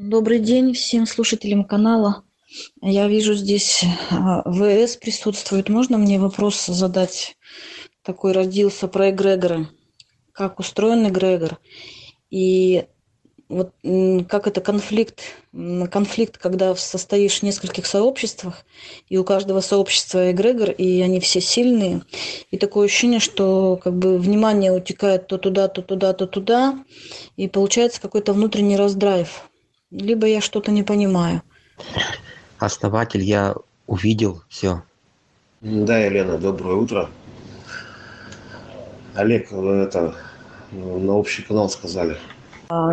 Добрый день всем слушателям канала. Я вижу здесь а, ВС присутствует. Можно мне вопрос задать? Такой родился про эгрегоры. Как устроен эгрегор? И вот как это конфликт, конфликт, когда состоишь в нескольких сообществах, и у каждого сообщества эгрегор, и они все сильные, и такое ощущение, что как бы внимание утекает то туда, то туда, то туда, и получается какой-то внутренний раздрайв. Либо я что-то не понимаю. Основатель, я увидел все. Да, Елена, доброе утро. Олег, это на общий канал сказали. А,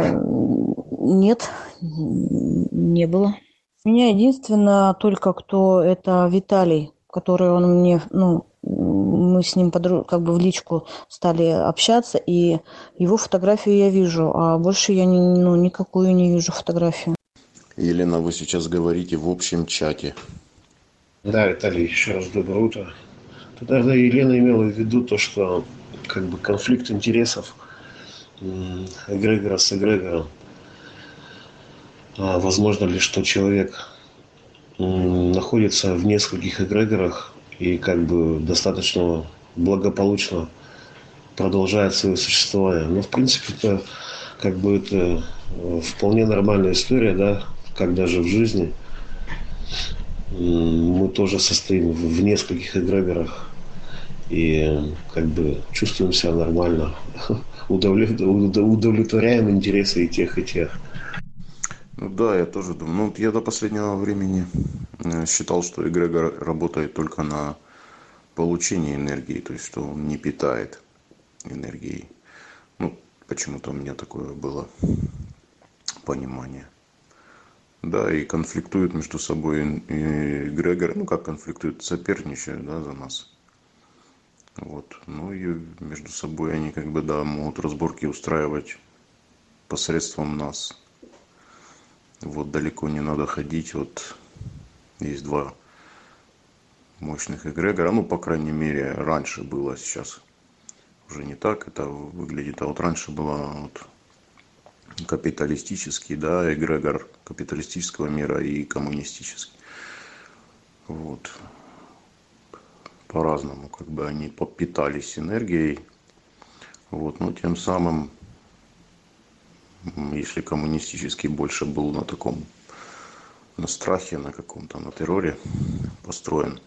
нет, не было. У меня единственное только кто это Виталий, который он мне, ну, мы с ним подруг, как бы в личку стали общаться, и его фотографию я вижу, а больше я не, ну, никакую не вижу фотографию. Елена, вы сейчас говорите в общем чате. Да, Виталий, еще раз доброе утро. Тогда Елена имела в виду то, что как бы конфликт интересов эгрегора с эгрегором. А возможно ли, что человек находится в нескольких эгрегорах и как бы достаточно благополучно продолжает свое существование. Но в принципе это как бы это э, вполне нормальная история, да, как даже в жизни мы тоже состоим в нескольких эгрегорах и как бы чувствуем себя нормально, удовлетворяем интересы и тех, и тех. Ну да, я тоже думаю. Ну, я до последнего времени э, считал, что эгрегор работает только на получение энергии, то есть что он не питает энергией. Ну, почему-то у меня такое было понимание. Да, и конфликтуют между собой и эгрегоры, ну как конфликтуют, соперничают, да, за нас. Вот. Ну и между собой они как бы, да, могут разборки устраивать посредством нас вот далеко не надо ходить вот есть два мощных эгрегора. Ну по крайней мере раньше было сейчас уже не так. Это выглядит а вот раньше было вот капиталистический да эгрегор капиталистического мира и коммунистический. Вот. По-разному как бы они подпитались энергией. Вот но тем самым если коммунистический больше был на таком на страхе на каком-то на терроре построен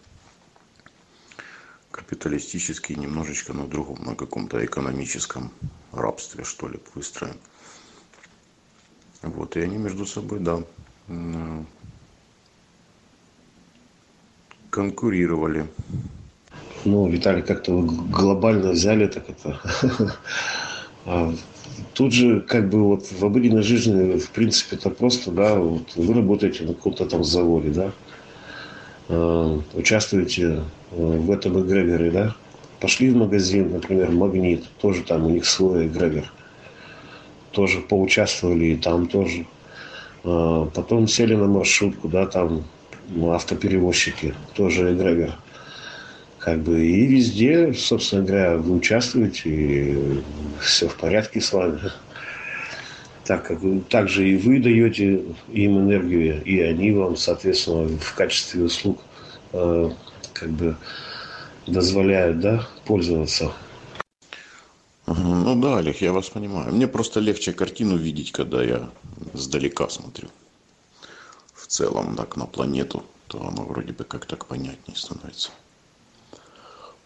капиталистический немножечко на другом на каком-то экономическом рабстве что ли выстроен. Вот и они между собой да конкурировали. Ну виталий как-то глобально взяли так это тут же как бы вот в обыденной жизни в принципе это просто да вот вы работаете на каком-то там заводе да э, участвуете э, в этом эгрегоре да. Пошли в магазин например магнит тоже там у них свой эгрегор. Тоже поучаствовали и там тоже. Потом сели на маршрутку да там ну, автоперевозчики тоже эгрегор как бы и везде, собственно говоря, вы участвуете, и все в порядке с вами. Так как также и вы даете им энергию, и они вам, соответственно, в качестве услуг э, как бы дозволяют, да, пользоваться. Ну да, Олег, я вас понимаю. Мне просто легче картину видеть, когда я сдалека смотрю. В целом, так, на планету, то оно вроде бы как так понятнее становится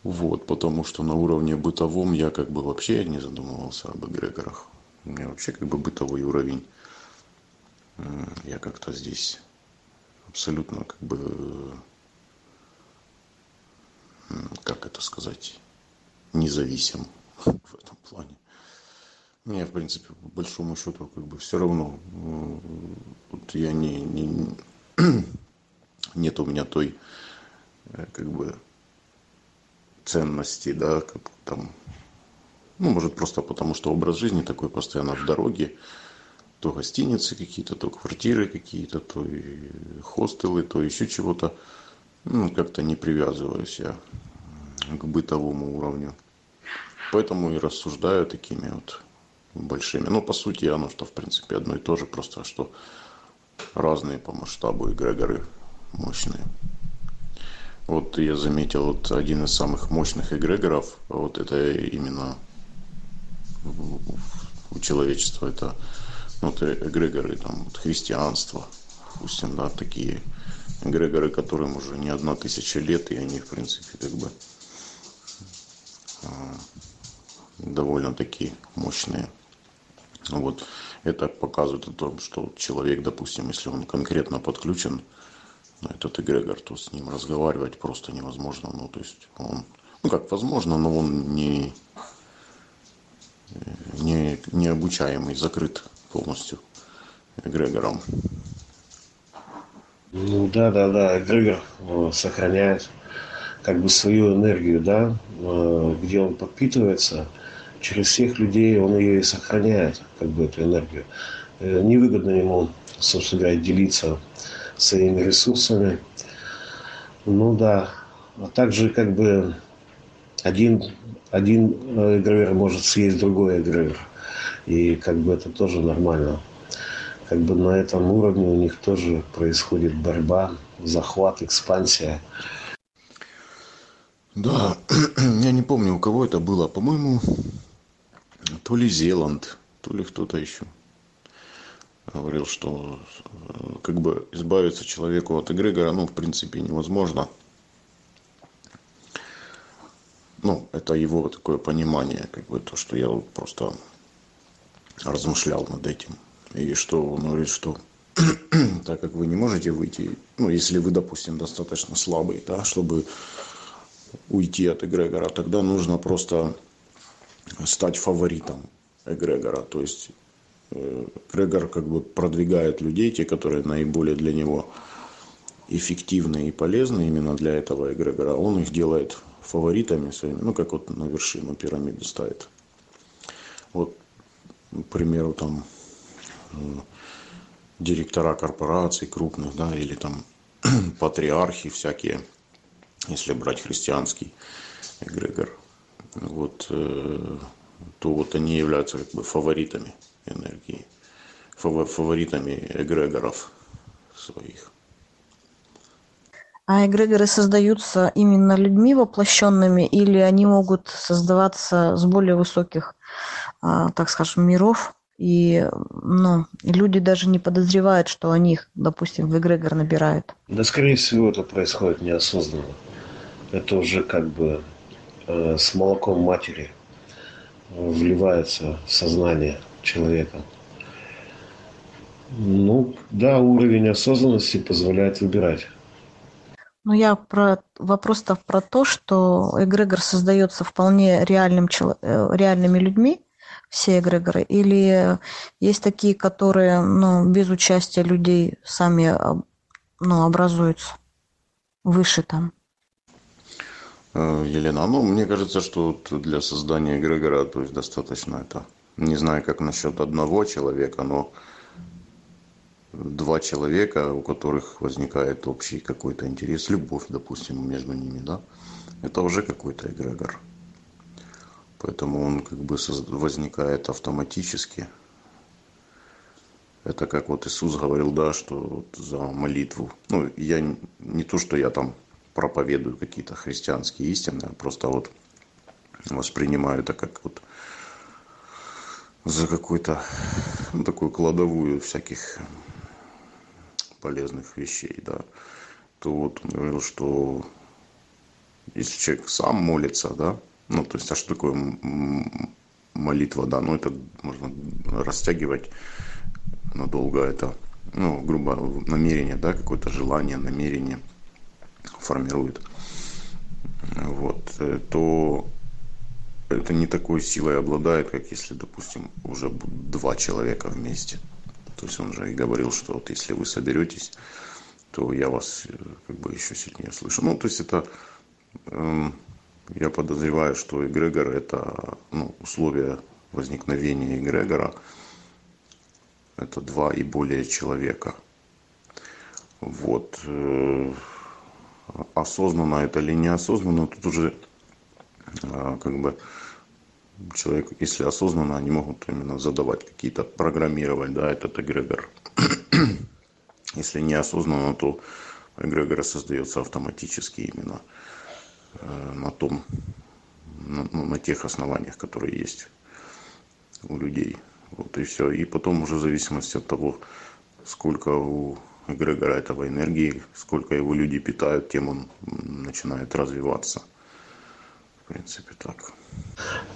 вот потому что на уровне бытовом я как бы вообще не задумывался об эгрегорах. У меня вообще как бы бытовой уровень я как-то здесь абсолютно как бы как это сказать независим в этом плане. Мне в принципе по большому счету как бы все равно вот я не, не нет у меня той э, как бы ценностей, да, как там, ну, может, просто потому, что образ жизни такой постоянно в дороге, то гостиницы какие-то, то квартиры какие-то, то и хостелы, то еще чего-то, ну, как-то не привязываюсь я к бытовому уровню. Поэтому и рассуждаю такими вот большими. Ну, по сути, оно что, в принципе, одно и то же, просто что разные по масштабу эгрегоры мощные. Вот я заметил, вот один из самых мощных эгрегоров, вот это именно у человечества, это ну, вот эгрегоры там, вот христианства, допустим, да, такие эгрегоры, которым уже не одна тысяча лет, и они, в принципе, как бы а, довольно такие мощные. Вот это показывает о том, что человек, допустим, если он конкретно подключен этот эгрегор, то с ним разговаривать просто невозможно. Ну, то есть он, ну как возможно, но он не, не, не обучаемый, закрыт полностью эгрегором. Ну да, да, да, эгрегор э, сохраняет как бы свою энергию, да, э, где он подпитывается, через всех людей он ее и сохраняет, как бы эту энергию. Э, невыгодно ему, собственно говоря, делиться своими ресурсами. Ну да, а также как бы один, один эгрегор может съесть другой эгрегор. И как бы это тоже нормально. Как бы на этом уровне у них тоже происходит борьба, захват, экспансия. Да, я не помню, у кого это было. По-моему, то ли Зеланд, то ли кто-то еще говорил, что э, как бы избавиться человеку от эгрегора, ну, в принципе, невозможно. Ну, это его такое понимание, как бы то, что я просто размышлял над этим. И что он говорит, что так как вы не можете выйти, ну, если вы, допустим, достаточно слабый, да, чтобы уйти от эгрегора, тогда нужно просто стать фаворитом эгрегора. То есть эгрегор как бы продвигает людей, те, которые наиболее для него эффективны и полезны именно для этого эгрегора. Он их делает фаворитами своими, ну, как вот на вершину пирамиды ставит. Вот, к примеру, там э, директора корпораций крупных, да, или там патриархи всякие – если брать христианский эгрегор, вот, э, то вот они являются как бы фаворитами энергии, фаворитами эгрегоров своих. А эгрегоры создаются именно людьми воплощенными или они могут создаваться с более высоких, а, так скажем, миров? И ну, люди даже не подозревают, что они их, допустим, в эгрегор набирают. Да, скорее всего, это происходит неосознанно это уже как бы э, с молоком матери вливается в сознание человека. Ну, да, уровень осознанности позволяет выбирать. Ну, я про вопрос-то про то, что эгрегор создается вполне реальным, э, реальными людьми, все эгрегоры, или есть такие, которые ну, без участия людей сами ну, образуются выше там? Э, Елена, ну, мне кажется, что для создания эгрегора, то есть достаточно это, не знаю, как насчет одного человека, но два человека, у которых возникает общий какой-то интерес, любовь, допустим, между ними, да, это уже какой-то эгрегор. Поэтому он как бы возникает автоматически. Это как вот Иисус говорил, да, что вот за молитву. Ну, я не то, что я там проповедую какие-то христианские истины, а просто вот воспринимаю это как вот за какую-то ну, такую кладовую всяких полезных вещей, да, то вот он говорил, что если человек сам молится, да, ну, то есть, а что такое молитва, да, ну, это можно растягивать надолго, это, ну, грубо, намерение, да, какое-то желание, намерение – формирует, вот, э, то это не такой силой обладает, как если, допустим, уже два человека вместе. То есть он же и говорил, что вот если вы соберетесь, то я вас э, как бы еще сильнее слышу. Ну, то есть это, э, я подозреваю, что эгрегор это ну, условия возникновения эгрегора. Это два и более человека. Вот. Э, осознанно это или неосознанно, тут уже а, как бы человек, если осознанно, они могут именно задавать какие-то, программировать, да, этот эгрегор. если неосознанно, то эгрегор создается автоматически именно на том, на, ну, на тех основаниях, которые есть у людей. Вот и все. И потом уже в зависимости от того, сколько у эгрегора этого энергии, сколько его люди питают, тем он начинает развиваться. В принципе, так.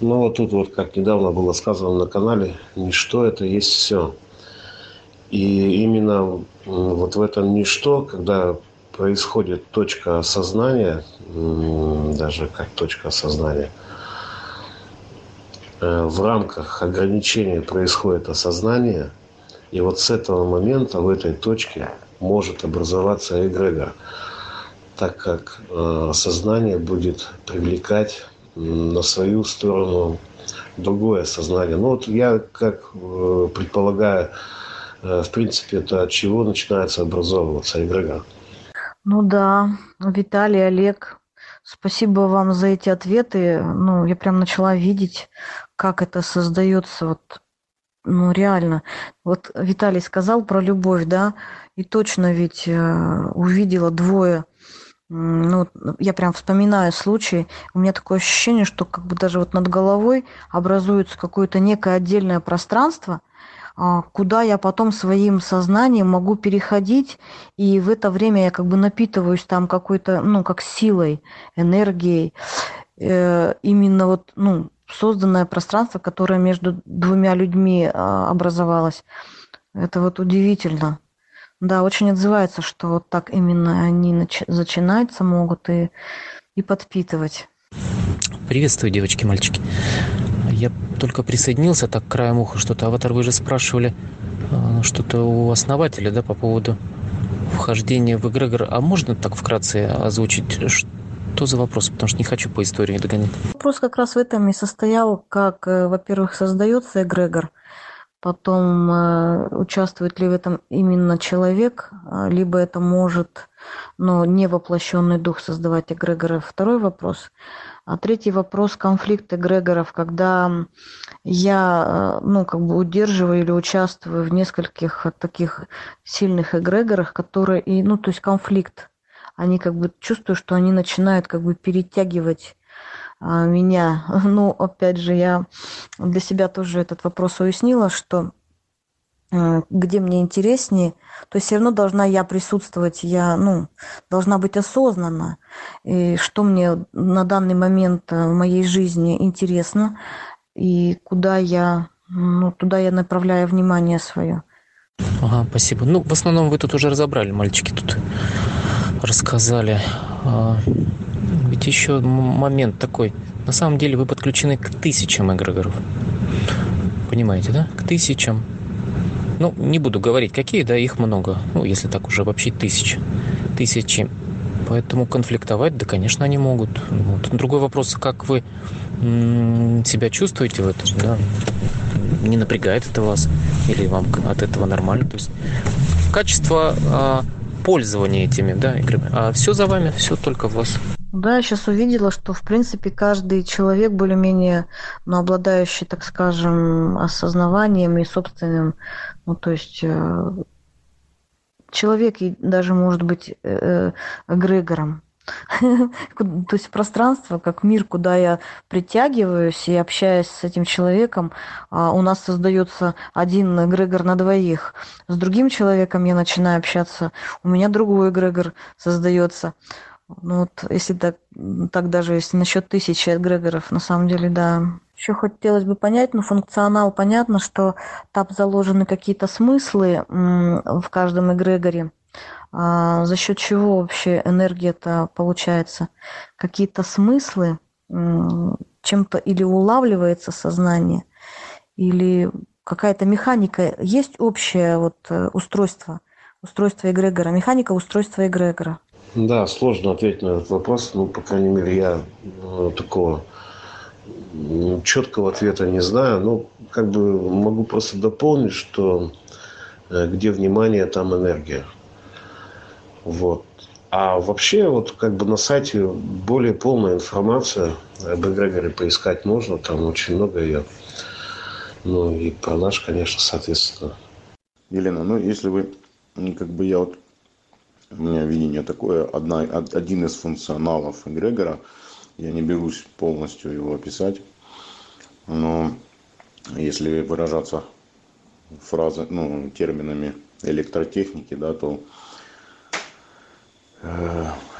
Ну, тут вот, как недавно было сказано на канале, ничто это есть все. И именно вот в этом ничто, когда происходит точка осознания, даже как точка осознания, э, в рамках ограничения происходит осознание, и вот с этого момента, в этой точке, может образоваться эгрегор, так как э, сознание будет привлекать на свою сторону другое сознание. Ну вот я как э, предполагаю, в принципе, это от чего начинается образовываться эгрегор. Ну да, Виталий, Олег, спасибо вам за эти ответы. Ну, я прям начала видеть, как это создается вот ну, реально. Вот Виталий сказал про любовь, да, и точно ведь э, увидела двое. Ну, я прям вспоминаю случай. У меня такое ощущение, что как бы даже вот над головой образуется какое-то некое отдельное пространство, а, куда я потом своим сознанием могу переходить, и в это время я как бы напитываюсь там какой-то, ну, как силой, энергией. Э, именно вот, ну, созданное пространство, которое между двумя людьми а, образовалось. Это вот удивительно. Да, очень отзывается, что вот так именно они нач- начинаться могут и, и подпитывать. Приветствую, девочки, мальчики. Я только присоединился так краем уха что-то. Аватар, вы же спрашивали э, что-то у основателя, да, по поводу вхождения в эгрегор. А можно так вкратце озвучить, что за вопрос? Потому что не хочу по истории догонять. Вопрос как раз в этом и состоял, как, э, во-первых, создается эгрегор, потом э, участвует ли в этом именно человек, а, либо это может, но не воплощенный дух создавать эгрегоры. Второй вопрос – а третий вопрос – конфликт эгрегоров, когда я, э, ну, как бы удерживаю или участвую в нескольких таких сильных эгрегорах, которые, и, ну, то есть конфликт. Они как бы чувствую, что они начинают как бы перетягивать меня. Ну, опять же, я для себя тоже этот вопрос уяснила, что Э, где мне интереснее, то есть все равно должна я присутствовать, я, ну, должна быть осознанна, и что мне на данный момент э, в моей жизни интересно, и куда я, ну, туда я направляю внимание свое. Ага, спасибо. Ну, в основном вы тут уже разобрали, мальчики тут рассказали. Ведь еще момент такой. На самом деле вы подключены к тысячам эгрегоров. Понимаете, да? К тысячам ну, не буду говорить, какие, да, их много. Ну, если так уже вообще тысячи. Тысячи. Поэтому конфликтовать, да, конечно, они могут. Вот. Другой вопрос, как вы себя чувствуете в этом, да? Не напрягает это вас? Или вам от этого нормально? То есть качество а, пользования этими, да, играми. А все за вами, все только в вас. Да, я сейчас увидела, что, в принципе, каждый человек более-менее, ну, обладающий, так скажем, осознаванием и собственным, ну, то есть э, человек даже может быть э, эгрегором. То есть пространство, как мир, куда я притягиваюсь и общаюсь с этим человеком, а у нас создается один эгрегор на двоих. С другим человеком я начинаю общаться, у меня другой эгрегор создается. Ну вот, если так, так даже если насчет тысячи эгрегоров, на самом деле, да. Еще хотелось бы понять, ну, функционал, понятно, что там заложены какие-то смыслы в каждом эгрегоре. А за счет чего вообще энергия-то получается? Какие-то смыслы чем-то или улавливается сознание, или какая-то механика. Есть общее вот э, устройство, устройство эгрегора, механика устройства эгрегора. Да, сложно ответить на этот вопрос. Ну, по крайней мере, я ну, такого четкого ответа не знаю. Ну, как бы могу просто дополнить, что э, где внимание, там энергия. Вот. А вообще, вот как бы на сайте более полная информация об эгрегоре поискать можно, там очень много ее. Ну и про наш, конечно, соответственно. Елена, ну если вы как бы я вот у меня видение такое одна один из функционалов эгрегора я не берусь полностью его описать но если выражаться фразы ну терминами электротехники да то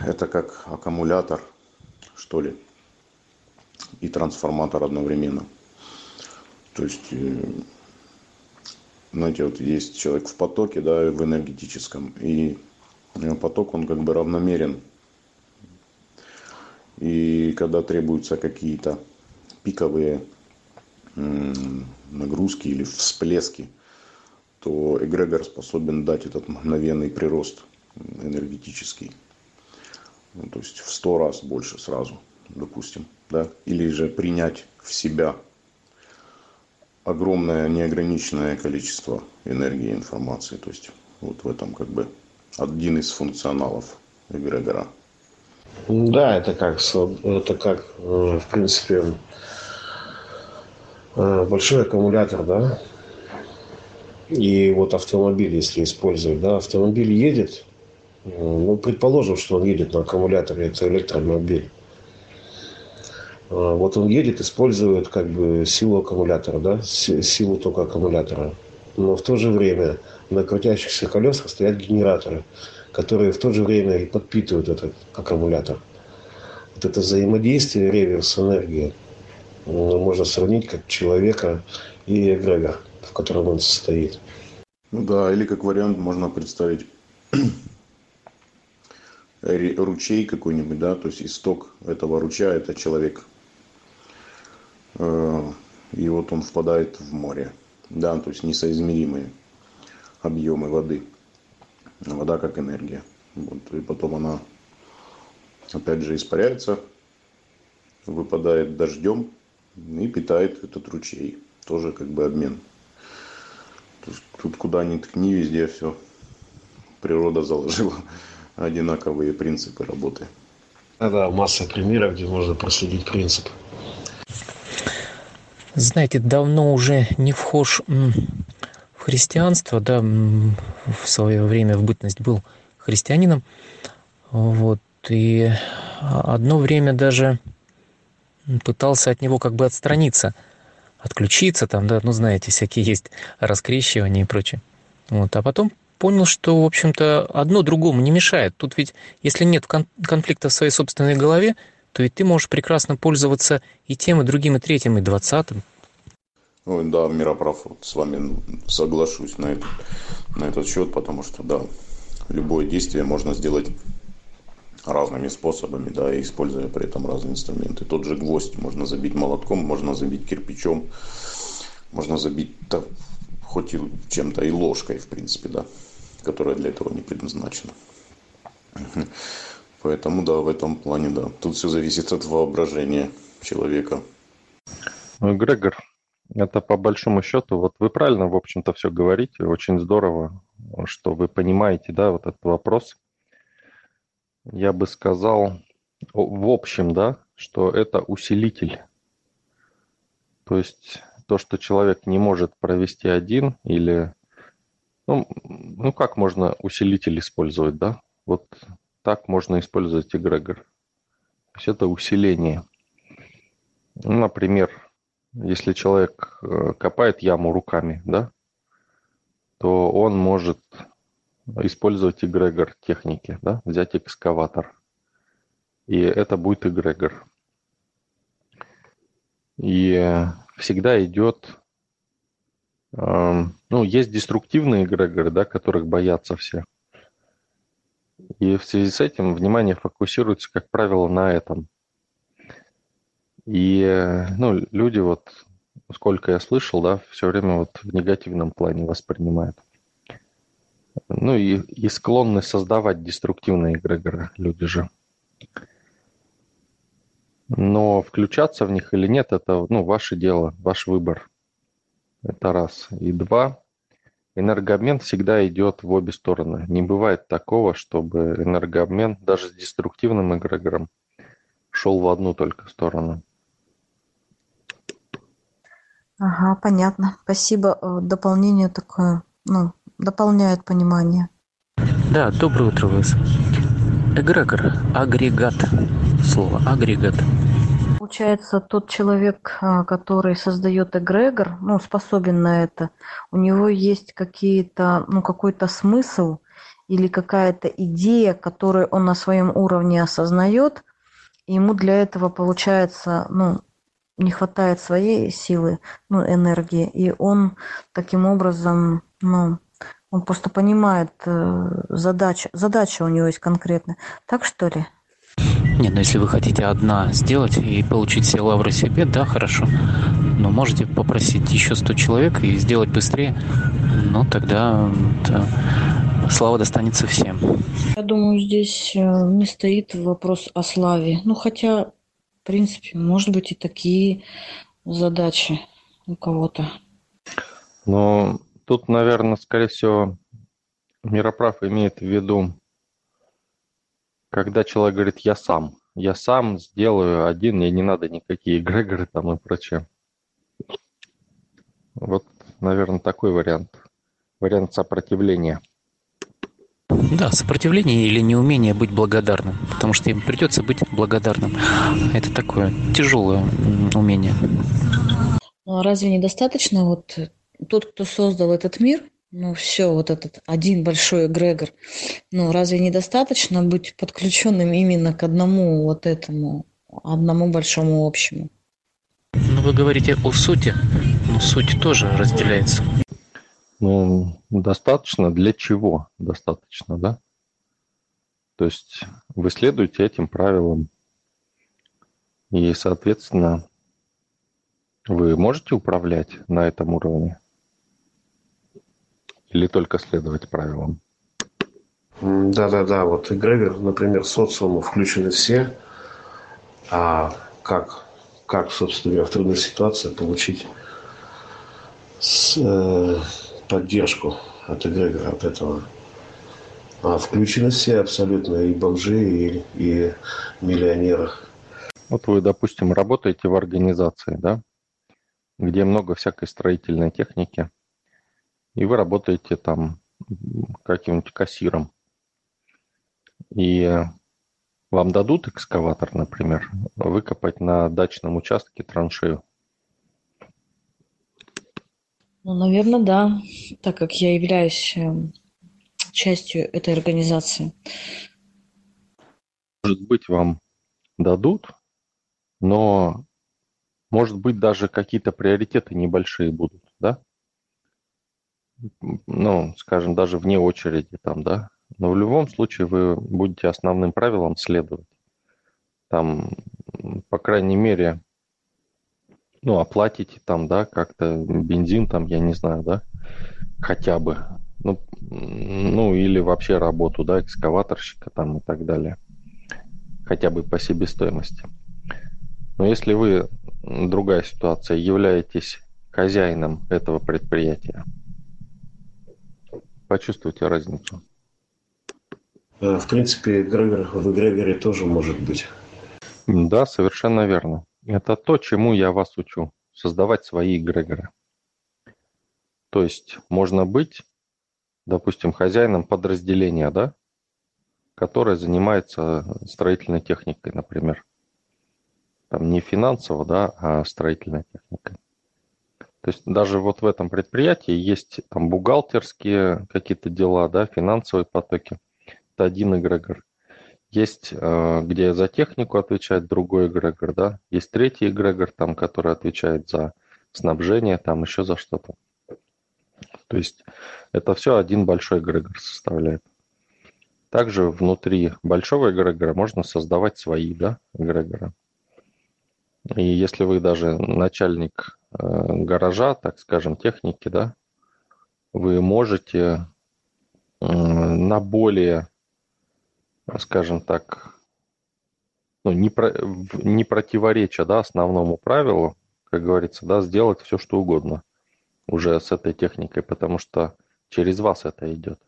это как аккумулятор что ли и трансформатор одновременно. То есть знаете вот есть человек в потоке да в энергетическом и поток он как бы равномерен. И когда требуются какие-то пиковые нагрузки или всплески то эгрегор способен дать этот мгновенный прирост энергетический. Ну, то есть в сто раз больше сразу допустим да? Или же принять в себя огромное неограниченное количество энергии информации. То есть вот в этом как бы один из функционалов эгрегора. Да это как это как в принципе большой аккумулятор да? И вот автомобиль если использовать да? Автомобиль едет ну предположим что он едет на аккумуляторе это электромобиль. Вот он едет использует как бы силу аккумулятора да? Силу только аккумулятора. Но в то же время на крутящихся колесах стоят генераторы которые в то же время и подпитывают этот аккумулятор. Вот это взаимодействие реверс энергии можно сравнить как человека и эгрегор в котором он состоит. Ну да или как вариант можно представить ручей какой-нибудь да то есть исток этого ручья это человек. И вот он впадает в море. Да то есть несоизмеримые объемы воды. Вода как энергия. Вот. И потом она опять же испаряется выпадает дождем и питает этот ручей. Тоже как бы обмен. То есть тут куда ни ткни везде все природа заложила одинаковые принципы работы. Да масса примеров где можно проследить принцип. Знаете давно уже не вхож христианство да в свое время в бытность был христианином. Вот и одно время даже пытался от него как бы отстраниться отключиться там да ну знаете всякие есть раскрещивания и прочее. Вот а потом понял что в общем-то одно другому не мешает. Тут ведь если нет конфликта в своей собственной голове то ведь ты можешь прекрасно пользоваться и тем и другим и третьим и двадцатым Ой, да, Мироправ, вот с вами соглашусь на этот, на этот счет, потому что, да, любое действие можно сделать разными способами, да, используя при этом разные инструменты. Тот же гвоздь можно забить молотком, можно забить кирпичом, можно забить да, хоть и чем-то и ложкой, в принципе, да, которая для этого не предназначена. Поэтому, да, в этом плане, да, тут все зависит от воображения человека. Ну, Грегор, это по большому счету, вот вы правильно, в общем-то, все говорите, очень здорово, что вы понимаете, да, вот этот вопрос – я бы сказал, в общем, да, что это усилитель. То есть то, что человек не может провести один или... Ну, ну как можно усилитель использовать, да? Вот так можно использовать эгрегор. То есть это усиление. Ну, например, если человек э, копает яму руками, да, то он может использовать эгрегор техники, да, взять экскаватор. И это будет эгрегор. И всегда идет, э, ну, есть деструктивные эгрегоры, да, которых боятся все. И в связи с этим внимание фокусируется, как правило, на этом. И ну, люди вот, сколько я слышал, да, все время вот в негативном плане воспринимают ну и, и склонны создавать деструктивные эгрегоры люди же. Но включаться в них или нет, это ну, ваше дело, ваш выбор. Это раз. И два, энергообмен всегда идет в обе стороны. Не бывает такого, чтобы энергообмен даже с деструктивным эгрегором шел в одну только сторону. Ага, понятно. Спасибо. Э, дополнение такое, ну, дополняет понимание Да, доброе утро, вас. Эгрегор, агрегат. Слово агрегат. Получается, тот человек, а, который создает эгрегор, ну, способен на это, у него есть какие-то, ну, какой-то смысл или какая-то идея, которую он на своем уровне осознает, и ему для этого, получается, ну, не хватает своей силы, ну, энергии, и он таким образом, ну, он просто понимает э, задачу, задача у него есть конкретная. Так что ли? Нет, ну если вы хотите одна сделать и получить все лавры себе, да, хорошо. Но можете попросить еще 100 человек и сделать быстрее, ну тогда да, слава достанется всем. Я думаю, здесь э, не стоит вопрос о славе. Ну, хотя, принципе, может быть и такие задачи у кого-то. Но тут, наверное, скорее всего, Мироправ имеет в виду, когда человек говорит «я сам», я сам сделаю один, мне не надо никакие эгрегоры там и прочее. Вот, наверное, такой вариант. Вариант сопротивления. Да, сопротивление или неумение быть благодарным, потому что им придется быть благодарным. Это такое тяжелое умение. Ну, разве недостаточно вот тот, кто создал этот мир, ну все, вот этот один большой эгрегор, ну разве недостаточно быть подключенным именно к одному вот этому, одному большому общему? Ну вы говорите о сути, но суть тоже разделяется. Ну, достаточно для чего? Достаточно, да? То есть вы следуете этим правилам. И, соответственно, вы можете управлять на этом уровне? Или только следовать правилам? Да-да-да, вот эгрегор, например, социума включены все. А как, как собственно в трудной ситуации получить с, э, поддержку от эгрегора, от этого. А включены все абсолютно, и бомжи, и, и миллионеры. Вот вы, допустим, работаете в организации, да, где много всякой строительной техники, и вы работаете там каким-нибудь кассиром. И вам дадут экскаватор, например, выкопать на дачном участке траншею. Ну, наверное, да, так как я являюсь эм, частью этой организации. Может быть, вам дадут, но, может быть, даже какие-то приоритеты небольшие будут, да? Ну, скажем, даже вне очереди там, да? Но в любом случае вы будете основным правилам следовать. Там, по крайней мере, ну, оплатите там, да, как-то бензин там, я не знаю, да, хотя бы. Ну, ну, или вообще работу, да, экскаваторщика там и так далее. Хотя бы по себестоимости. Но если вы, другая ситуация, являетесь хозяином этого предприятия, почувствуйте разницу. Э, в принципе, эгрегор в эгрегоре тоже может быть. Да, совершенно верно. Это то, чему я вас учу. Создавать свои эгрегоры. То есть можно быть, допустим, хозяином подразделения, да, которое занимается строительной техникой, например. Там не финансово, да, а строительной техникой. То есть даже вот в этом предприятии есть там бухгалтерские какие-то дела, да, финансовые потоки. Это один эгрегор. Есть, э, где за технику отвечает другой эгрегор, да, есть третий эгрегор, там, который отвечает за снабжение, там еще за что-то. То есть это все один большой эгрегор составляет. Также внутри большого эгрегора можно создавать свои да, эгрегоры. И если вы даже начальник э, гаража, так скажем, техники, да, вы можете э, на более скажем так, ну, не, про, не противореча да, основному правилу, как говорится, да, сделать все, что угодно уже с этой техникой, потому что через вас это идет.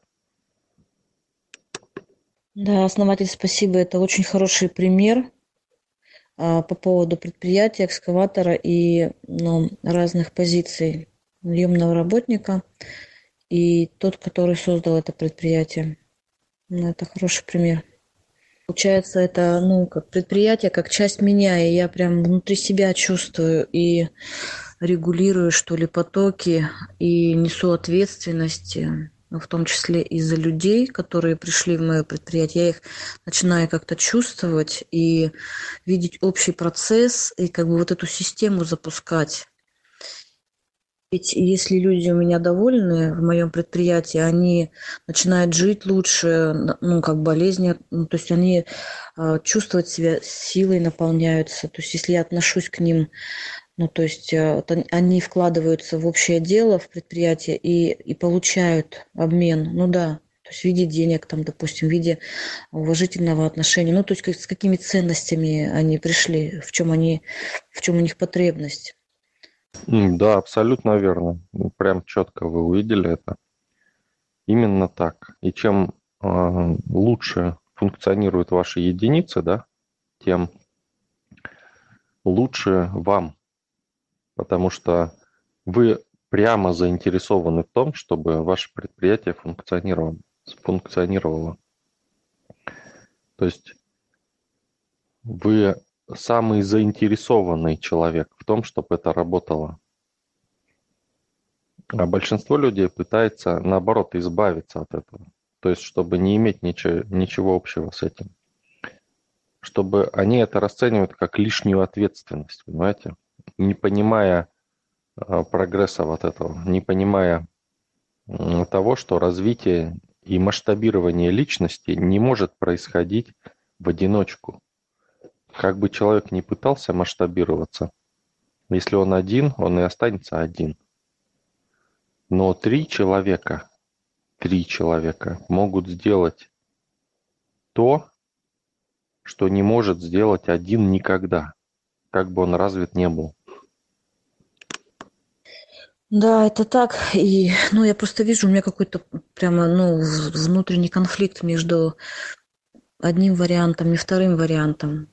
Да, основатель, спасибо. Это очень хороший пример а, по поводу предприятия, экскаватора и ну, разных позиций наемного работника и тот, который создал это предприятие. Ну, это хороший пример. Получается, это, ну, как предприятие, как часть меня, и я прям внутри себя чувствую и регулирую, что ли, потоки, и несу ответственность, ну, в том числе и за людей, которые пришли в мое предприятие. Я их начинаю как-то чувствовать и видеть общий процесс, и как бы вот эту систему запускать. Ведь если люди у меня довольны в моем предприятии, они начинают жить лучше, ну, как болезни, ну, то есть они э, чувствовать себя силой наполняются. То есть если я отношусь к ним, ну, то есть э, они вкладываются в общее дело, в предприятие и, и получают обмен, ну да, то есть в виде денег, там, допустим, в виде уважительного отношения, ну, то есть как, с какими ценностями они пришли, в чем они, в чем у них потребность. Да, абсолютно верно. Прям четко вы увидели это. Именно так. И чем э, лучше функционируют ваши единицы, да, тем лучше вам. Потому что вы прямо заинтересованы в том, чтобы ваше предприятие функционировало. функционировало. То есть вы самый заинтересованный человек в том, чтобы это работало. А большинство людей пытается, наоборот, избавиться от этого. То есть, чтобы не иметь ничего, ничего общего с этим. Чтобы они это расценивают как лишнюю ответственность, понимаете? Не понимая э, прогресса вот этого, не понимая того, что развитие и масштабирование личности не может происходить в одиночку. Как бы человек ни пытался масштабироваться, если он один, он и останется один. Но три человека, три человека могут сделать то, что не может сделать один никогда, как бы он развит не был. Да, это так. И, ну, я просто вижу, у меня какой-то прямо, ну, внутренний конфликт между одним вариантом и вторым вариантом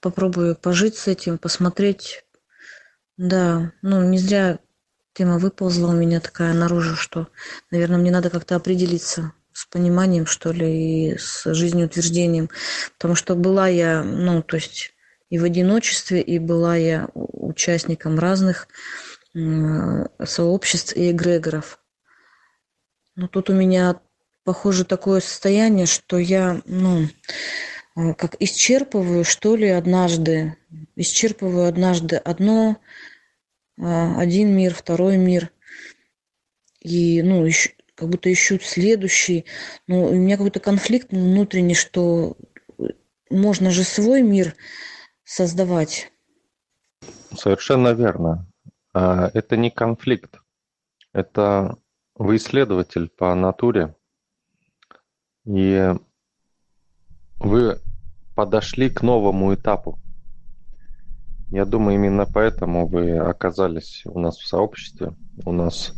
попробую пожить с этим, посмотреть. Да, ну не зря тема выползла у меня такая наружу, что, наверное, мне надо как-то определиться с пониманием, что ли, и с жизнеутверждением. Потому что была я, ну, то есть и в одиночестве, и была я участником разных сообществ и эгрегоров. Но тут у меня, похоже, такое состояние, что я, ну, Э, как исчерпываю, что ли, однажды. Исчерпываю однажды одно, а, один мир, второй мир. И, ну, ищу, как будто ищу следующий. Но у меня какой-то конфликт внутренний, что можно же свой мир создавать. Совершенно верно. А, это не конфликт. Это вы исследователь по натуре. И вы подошли к новому этапу. Я думаю, именно поэтому вы оказались у нас в сообществе, у нас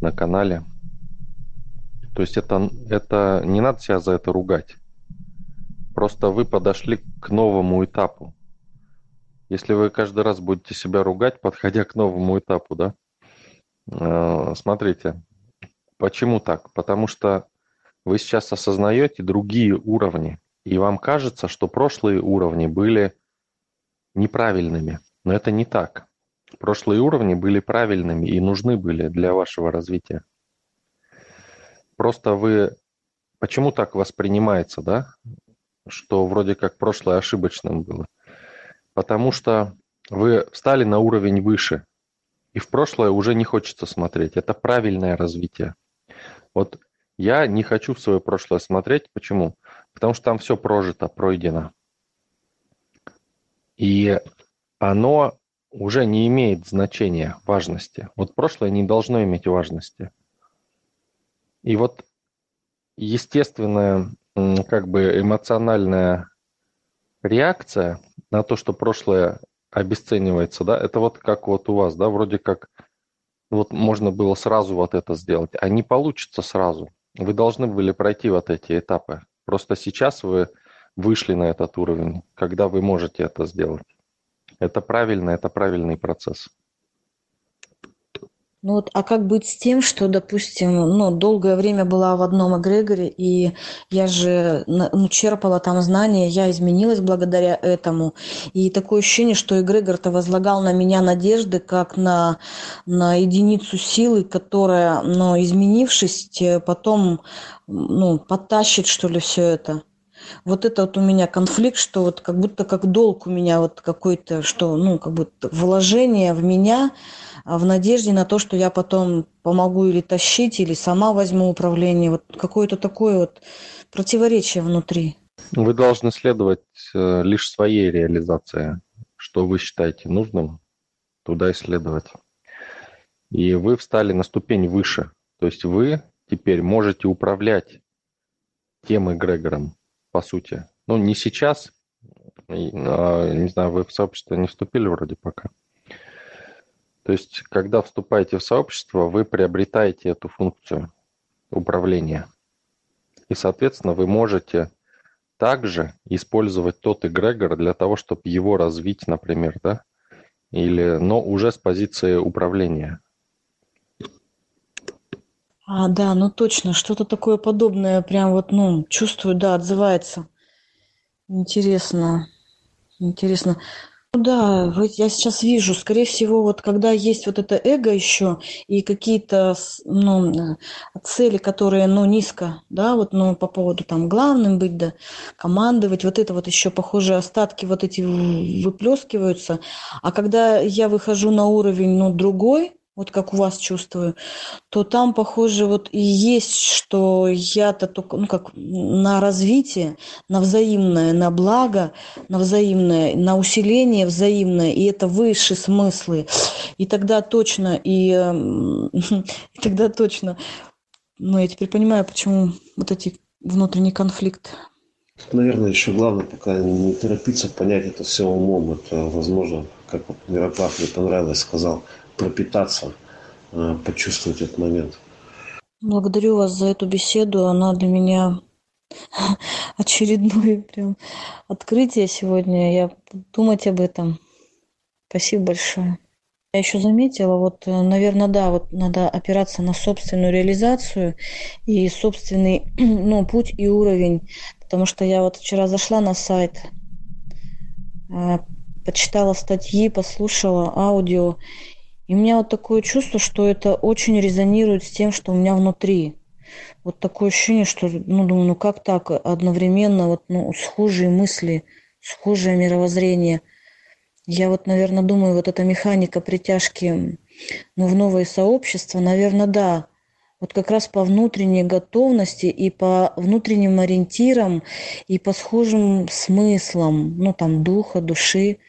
на канале. То есть это, это не надо себя за это ругать. Просто вы подошли к новому этапу. Если вы каждый раз будете себя ругать, подходя к новому этапу, да, э, смотрите, почему так? Потому что вы сейчас осознаете другие уровни и вам кажется, что прошлые уровни были неправильными. Но это не так. Прошлые уровни были правильными и нужны были для вашего развития. Просто вы... Почему так воспринимается, да? Что вроде как прошлое ошибочным было. Потому что вы встали на уровень выше, и в прошлое уже не хочется смотреть. Это правильное развитие. Вот я не хочу в свое прошлое смотреть. Почему? Потому что там все прожито, пройдено. И оно уже не имеет значения, важности. Вот прошлое не должно иметь важности. И вот естественная, как бы эмоциональная реакция на то, что прошлое обесценивается, да, это вот как вот у вас, да, вроде как вот можно было сразу вот это сделать, а не получится сразу. Вы должны были пройти вот эти этапы. Просто сейчас вы вышли на этот уровень, когда вы можете это сделать. Это правильно, это правильный процесс. Ну вот, а как быть с тем, что, допустим, ну, долгое время была в одном эгрегоре, и я же ну, черпала там знания, я изменилась благодаря этому. И такое ощущение, что эгрегор-то возлагал на меня надежды, как на, на единицу силы, которая, ну, изменившись, потом, ну, подтащит, что ли, все это. Вот это вот у меня конфликт, что вот как будто как долг у меня вот какой-то, что, ну, как будто вложение в меня – а в надежде на то, что я потом помогу или тащить, или сама возьму управление. Вот какое-то такое вот противоречие внутри. Вы должны следовать э, лишь своей реализации. Что вы считаете нужным, туда и следовать. И вы встали на ступень выше. То есть вы теперь можете управлять тем эгрегором, по сути. Ну, не сейчас, а, не знаю, вы в сообщество не вступили вроде пока. То есть, когда вступаете в сообщество, вы приобретаете эту функцию управления. И, соответственно, вы можете также использовать тот эгрегор для того, чтобы его развить, например, да? Или, но уже с позиции управления. А, да, ну точно, что-то такое подобное, прям вот, ну, чувствую, да, отзывается. Интересно, интересно. Ну да, вот я сейчас вижу, скорее всего, вот когда есть вот это эго еще и какие-то ну, цели, которые, ну, низко, да, вот, ну, по поводу там главным быть, да, командовать, вот это вот еще, похоже, остатки вот эти выплескиваются. А когда я выхожу на уровень, ну, другой, вот как у вас чувствую, то там, похоже, вот и есть, что я-то только, ну, как на развитие, на взаимное, на благо, на взаимное, на усиление взаимное, и это выше смыслы. И тогда точно, и, и тогда точно, ну, я теперь понимаю, почему вот эти внутренний конфликт. Наверное, еще главное пока не торопиться понять это все умом. Это, возможно, как вот Мироплав мне понравилось, сказал – пропитаться, э, почувствовать этот момент. Благодарю вас за эту беседу. Она для меня очередное прям открытие сегодня. Я думать об этом. Спасибо большое. Я еще заметила, вот, э, наверное, да, вот надо опираться на собственную реализацию и собственный ну, путь и уровень. Потому что я вот вчера зашла на сайт, э, почитала статьи, послушала аудио, и у меня вот такое чувство, что это очень резонирует с тем, что у меня внутри. Вот такое ощущение, что, ну, думаю, ну как так одновременно, вот, ну, схожие мысли, схожее мировоззрение. Я вот, наверное, думаю, вот эта механика притяжки ну, в новое сообщество, наверное, да. Вот как раз по внутренней готовности и по внутренним ориентирам, и по схожим смыслам, ну, там, духа, души –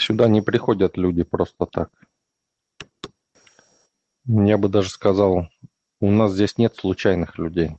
Сюда не приходят люди просто так. Я бы даже сказал, у нас здесь нет случайных людей.